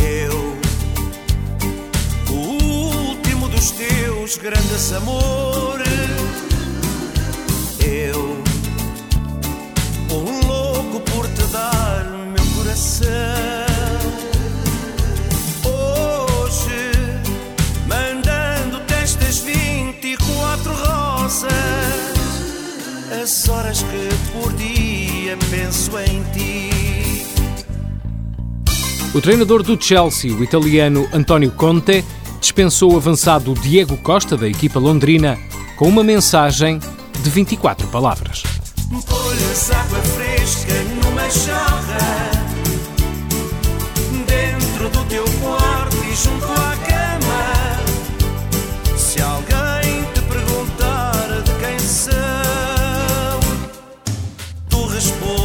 Eu, o último dos teus grandes amores. As horas que por dia penso em ti. O treinador do Chelsea, o italiano António Conte, dispensou o avançado Diego Costa, da equipa londrina, com uma mensagem de 24 palavras. Põe-lhes água fresca numa jarra Dentro do teu quarto después.